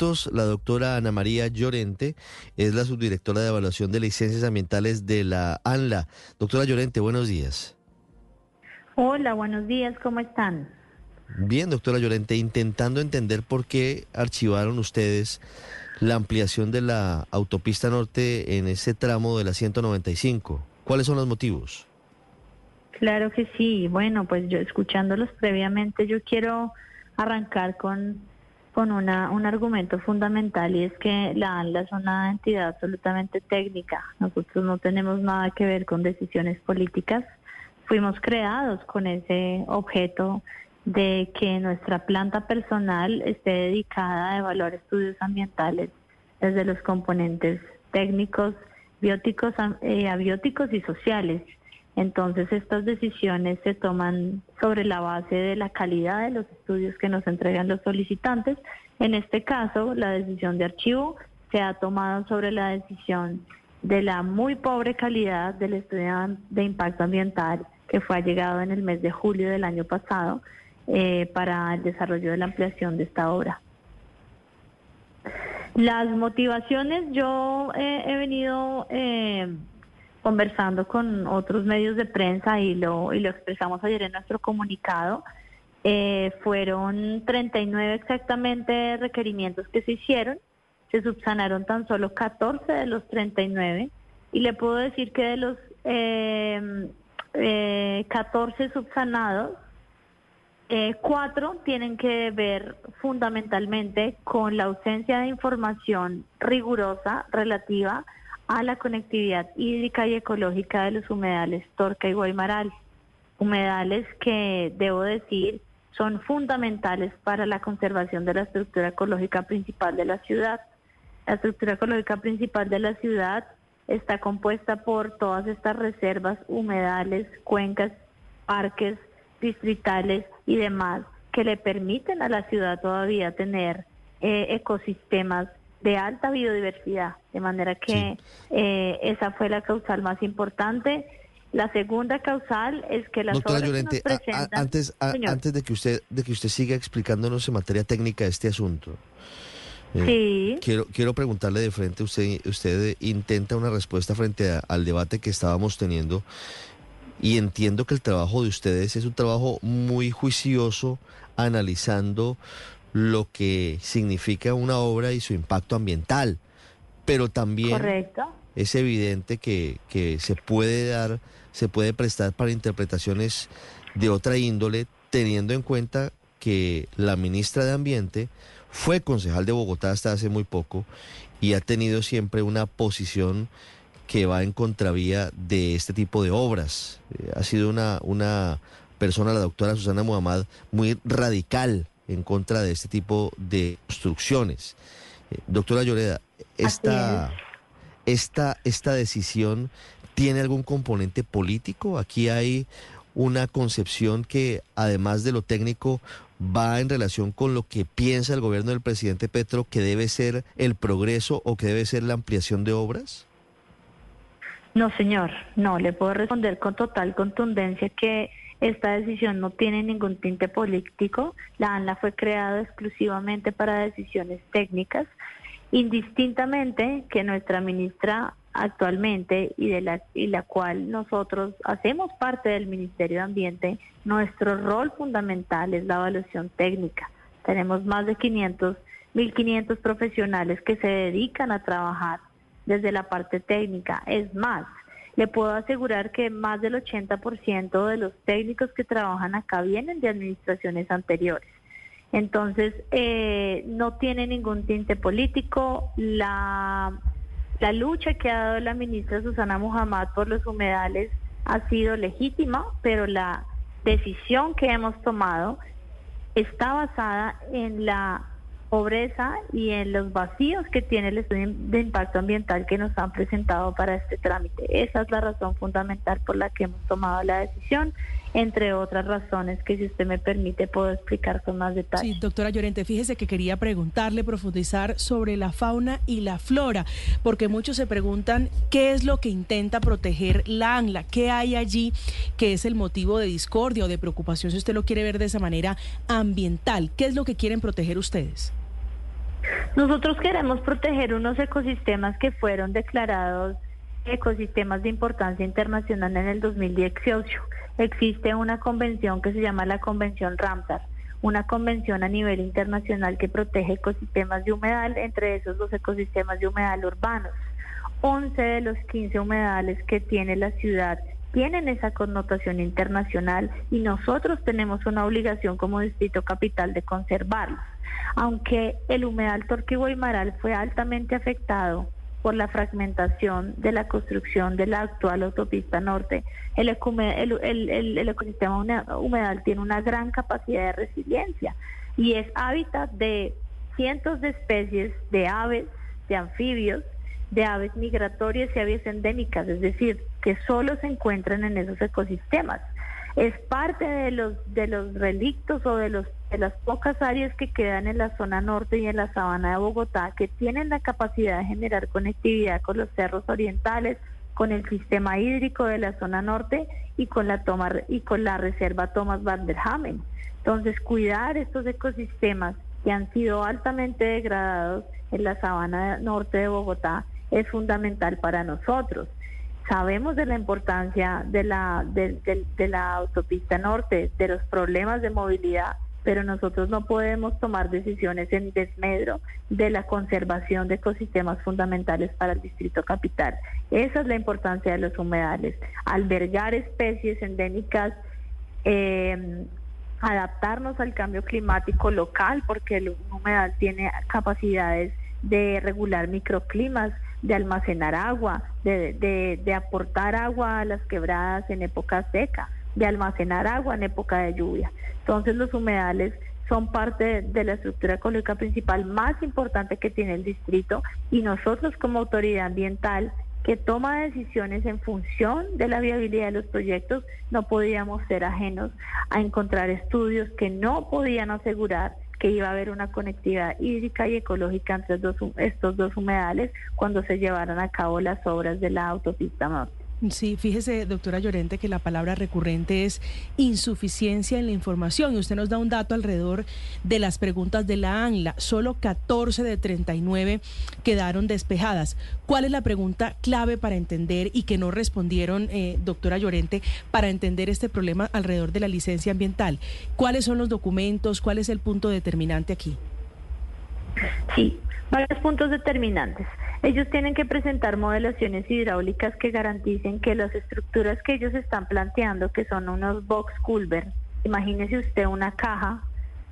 minutos la doctora Ana María Llorente, es la subdirectora de evaluación de licencias ambientales de la ANLA. Doctora Llorente, buenos días. Hola, buenos días, ¿cómo están? Bien, doctora Llorente, intentando entender por qué archivaron ustedes la ampliación de la autopista norte en ese tramo de la 195. ¿Cuáles son los motivos? Claro que sí. Bueno, pues yo escuchándolos previamente, yo quiero arrancar con, con una, un argumento fundamental y es que la ANLA es una entidad absolutamente técnica. Nosotros no tenemos nada que ver con decisiones políticas. Fuimos creados con ese objeto de que nuestra planta personal esté dedicada a evaluar estudios ambientales desde los componentes técnicos, bióticos, eh, abióticos y sociales. Entonces estas decisiones se toman sobre la base de la calidad de los estudios que nos entregan los solicitantes. En este caso, la decisión de archivo se ha tomado sobre la decisión de la muy pobre calidad del estudio de impacto ambiental que fue allegado en el mes de julio del año pasado eh, para el desarrollo de la ampliación de esta obra. Las motivaciones, yo eh, he venido eh, conversando con otros medios de prensa y lo, y lo expresamos ayer en nuestro comunicado. Eh, fueron 39 exactamente requerimientos que se hicieron, se subsanaron tan solo 14 de los 39 y le puedo decir que de los eh, 14 subsanados, eh, cuatro tienen que ver fundamentalmente con la ausencia de información rigurosa relativa a la conectividad hídrica y ecológica de los humedales Torca y Guaymaral. Humedales que, debo decir, son fundamentales para la conservación de la estructura ecológica principal de la ciudad. La estructura ecológica principal de la ciudad está compuesta por todas estas reservas, humedales, cuencas, parques distritales y demás que le permiten a la ciudad todavía tener eh, ecosistemas de alta biodiversidad, de manera que eh, esa fue la causal más importante. La segunda causal es que las Doctora Llorente, antes, antes de que usted de que usted siga explicándonos en materia técnica este asunto, eh, quiero quiero preguntarle de frente usted usted intenta una respuesta frente al debate que estábamos teniendo y entiendo que el trabajo de ustedes es un trabajo muy juicioso analizando lo que significa una obra y su impacto ambiental, pero también es evidente que, que se puede dar, se puede prestar para interpretaciones de otra índole, teniendo en cuenta que la ministra de Ambiente fue concejal de Bogotá hasta hace muy poco y ha tenido siempre una posición que va en contravía de este tipo de obras. Eh, ha sido una, una persona, la doctora Susana Muhammad, muy radical en contra de este tipo de construcciones. Eh, doctora Lloreda, esta, esta, esta decisión tiene algún componente político? Aquí hay una concepción que, además de lo técnico, va en relación con lo que piensa el gobierno del presidente Petro que debe ser el progreso o que debe ser la ampliación de obras? No, señor, no, le puedo responder con total contundencia que esta decisión no tiene ningún tinte político. La ANLA fue creada exclusivamente para decisiones técnicas, indistintamente que nuestra ministra actualmente y de la, y la cual nosotros hacemos parte del Ministerio de Ambiente, nuestro rol fundamental es la evaluación técnica. Tenemos más de 500, 1.500 profesionales que se dedican a trabajar desde la parte técnica. Es más, le puedo asegurar que más del 80% de los técnicos que trabajan acá vienen de administraciones anteriores. Entonces, eh, no tiene ningún tinte político. La, la lucha que ha dado la ministra Susana Muhammad por los humedales ha sido legítima, pero la decisión que hemos tomado está basada en la pobreza y en los vacíos que tiene el estudio de impacto ambiental que nos han presentado para este trámite. Esa es la razón fundamental por la que hemos tomado la decisión, entre otras razones que si usted me permite puedo explicar con más detalle. Sí, doctora Llorente, fíjese que quería preguntarle, profundizar sobre la fauna y la flora, porque muchos se preguntan qué es lo que intenta proteger la ANLA, qué hay allí que es el motivo de discordia o de preocupación, si usted lo quiere ver de esa manera ambiental, qué es lo que quieren proteger ustedes. Nosotros queremos proteger unos ecosistemas que fueron declarados ecosistemas de importancia internacional en el 2018. Existe una convención que se llama la Convención Ramsar, una convención a nivel internacional que protege ecosistemas de humedal, entre esos los ecosistemas de humedal urbanos. 11 de los 15 humedales que tiene la ciudad tienen esa connotación internacional y nosotros tenemos una obligación como distrito capital de conservarlos. Aunque el humedal Torque Guaymaral fue altamente afectado por la fragmentación de la construcción de la actual autopista norte, el, el, ecosistema humedal tiene una gran capacidad de resiliencia y es hábitat de cientos de especies de aves, de anfibios, de aves migratorias y aves endémicas, es decir, que solo se encuentran en esos ecosistemas. Es parte de los de los relictos o de los de las pocas áreas que quedan en la zona norte y en la sabana de Bogotá que tienen la capacidad de generar conectividad con los cerros orientales, con el sistema hídrico de la zona norte y con la y con la reserva Thomas van der Hamen. Entonces, cuidar estos ecosistemas que han sido altamente degradados en la sabana norte de Bogotá es fundamental para nosotros. Sabemos de la importancia de la, de, la autopista norte, de los problemas de movilidad, pero nosotros no podemos tomar decisiones en desmedro de la conservación de ecosistemas fundamentales para el distrito capital. Esa es la importancia de los humedales, albergar especies endémicas, eh, adaptarnos al cambio climático local, porque el humedal tiene capacidades de regular microclimas, de almacenar agua, de, de, aportar agua a las quebradas en época seca, de almacenar agua en época de lluvia. Entonces los humedales son parte de, la estructura ecológica principal más importante que tiene el distrito y nosotros como autoridad ambiental que toma decisiones en función de la viabilidad de los proyectos, no podíamos ser ajenos a encontrar estudios que no podían asegurar que iba a haber una conectividad hídrica y ecológica entre estos dos humedales cuando se llevaran a cabo las obras de la autopista norte. Sí, fíjese, doctora Llorente, que la palabra recurrente es insuficiencia en la información. Y usted nos da un dato alrededor de las preguntas de la ANLA. Solo 14 de 39 quedaron despejadas. ¿Cuál es la pregunta clave para entender y que no respondieron, eh, doctora Llorente, para entender este problema alrededor de la licencia ambiental? ¿Cuáles son los documentos? ¿Cuál es el punto determinante aquí? Sí, varios puntos determinantes. Ellos tienen que presentar modelaciones hidráulicas que garanticen que las estructuras que ellos están planteando, que son unos box culver, imagínese usted una caja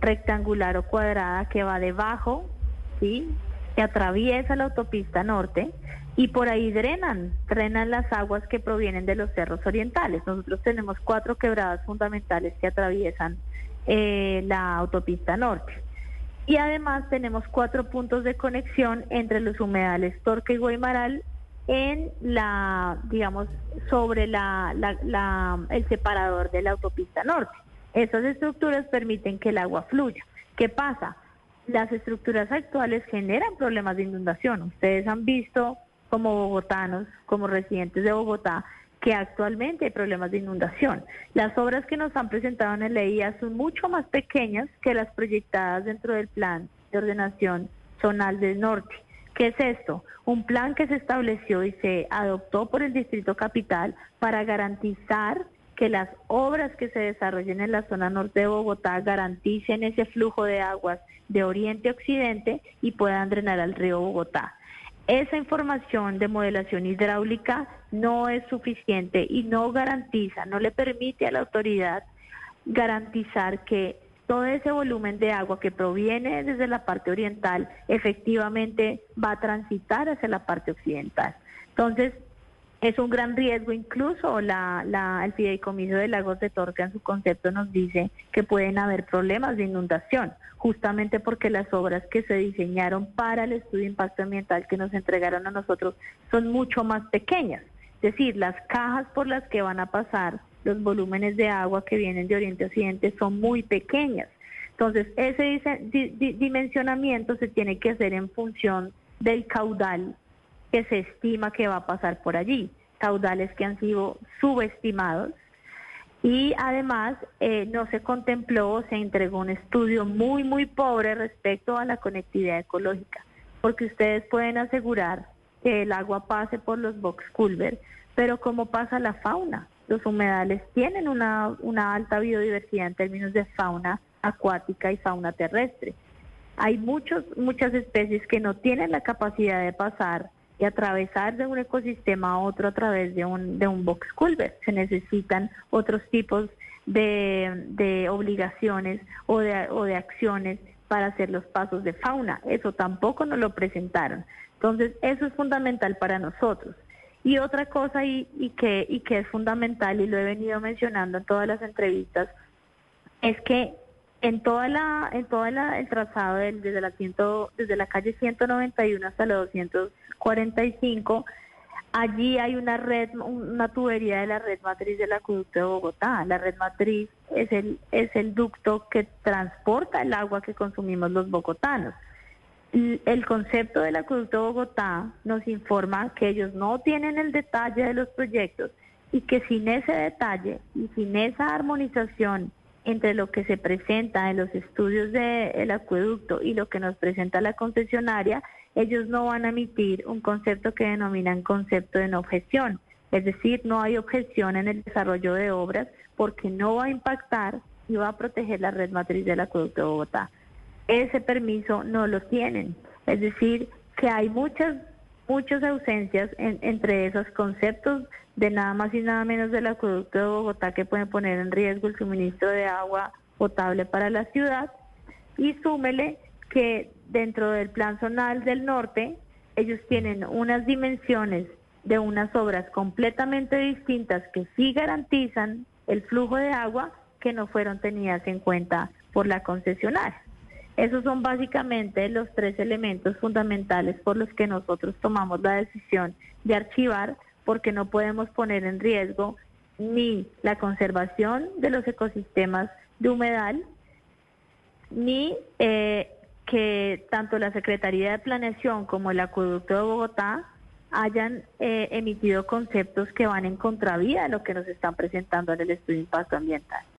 rectangular o cuadrada que va debajo, ¿sí? que atraviesa la autopista norte y por ahí drenan, drenan las aguas que provienen de los cerros orientales. Nosotros tenemos cuatro quebradas fundamentales que atraviesan eh, la autopista norte. Y además tenemos cuatro puntos de conexión entre los humedales Torque y Guaymaral en la, digamos, sobre la, el separador de la autopista norte. Esas estructuras permiten que el agua fluya. ¿Qué pasa? Las estructuras actuales generan problemas de inundación. Ustedes han visto como bogotanos, como residentes de Bogotá, que actualmente hay problemas de inundación. Las obras que nos han presentado en el EIA son mucho más pequeñas que las proyectadas dentro del plan de ordenación zonal del norte. ¿Qué es esto? Un plan que se estableció y se adoptó por el Distrito Capital para garantizar que las obras que se desarrollen en la zona norte de Bogotá garanticen ese flujo de aguas de oriente a occidente y puedan drenar al río Bogotá. Esa información de modelación hidráulica no es suficiente y no garantiza, no le permite a la autoridad garantizar que todo ese volumen de agua que proviene desde la parte oriental efectivamente va a transitar hacia la parte occidental. Entonces, es un gran riesgo, incluso la, el fideicomiso de lagos de Torca en su concepto nos dice que pueden haber problemas de inundación, justamente porque las obras que se diseñaron para el estudio de impacto ambiental que nos entregaron a nosotros son mucho más pequeñas. Es decir, las cajas por las que van a pasar los volúmenes de agua que vienen de Oriente a Occidente son muy pequeñas. Entonces, ese dimensionamiento se tiene que hacer en función del caudal que se estima que va a pasar por allí, caudales que han sido subestimados Y además eh, no se contempló, se entregó un estudio muy, muy pobre respecto a la conectividad ecológica, porque ustedes pueden asegurar que el agua pase por los box culver, pero ¿cómo pasa la fauna? Los humedales tienen una, una alta biodiversidad en términos de fauna acuática y fauna terrestre. Hay muchos, muchas especies que no tienen la capacidad de pasar y atravesar de un ecosistema a otro a través de un, de un box culver. Se necesitan otros tipos de, de obligaciones o de, o de acciones para hacer los pasos de fauna. Eso tampoco nos lo presentaron. Entonces, eso es fundamental para nosotros. Y otra cosa y, y, que, y que es fundamental, y lo he venido mencionando en todas las entrevistas, es que en toda la en toda el trazado desde la ciento, desde la calle 191 hasta la 245 allí hay una red una tubería de la red matriz del acueducto de Bogotá. La red matriz es el es el ducto que transporta el agua que consumimos los bogotanos. El concepto del acueducto de Bogotá nos informa que ellos no tienen el detalle de los proyectos y que sin ese detalle y sin esa armonización entre lo que se presenta en los estudios del acueducto y lo que nos presenta la concesionaria, ellos no van a emitir un concepto que denominan concepto de no objeción. Es decir, no hay objeción en el desarrollo de obras porque no va a impactar y va a proteger la red matriz del acueducto de Bogotá. Ese permiso no lo tienen. Es decir, que hay muchas muchas ausencias entre esos conceptos de nada más y nada menos del acueducto de Bogotá que pueden poner en riesgo el suministro de agua potable para la ciudad y súmele que dentro del plan zonal del norte ellos tienen unas dimensiones de unas obras completamente distintas que sí garantizan el flujo de agua que no fueron tenidas en cuenta por la concesionaria. Esos son básicamente los tres elementos fundamentales por los que nosotros tomamos la decisión de archivar, porque no podemos poner en riesgo ni la conservación de los ecosistemas de humedal, ni eh, que tanto la Secretaría de Planeación como el Acueducto de Bogotá hayan eh, emitido conceptos que van en contravía de lo que nos están presentando en el estudio de impacto ambiental.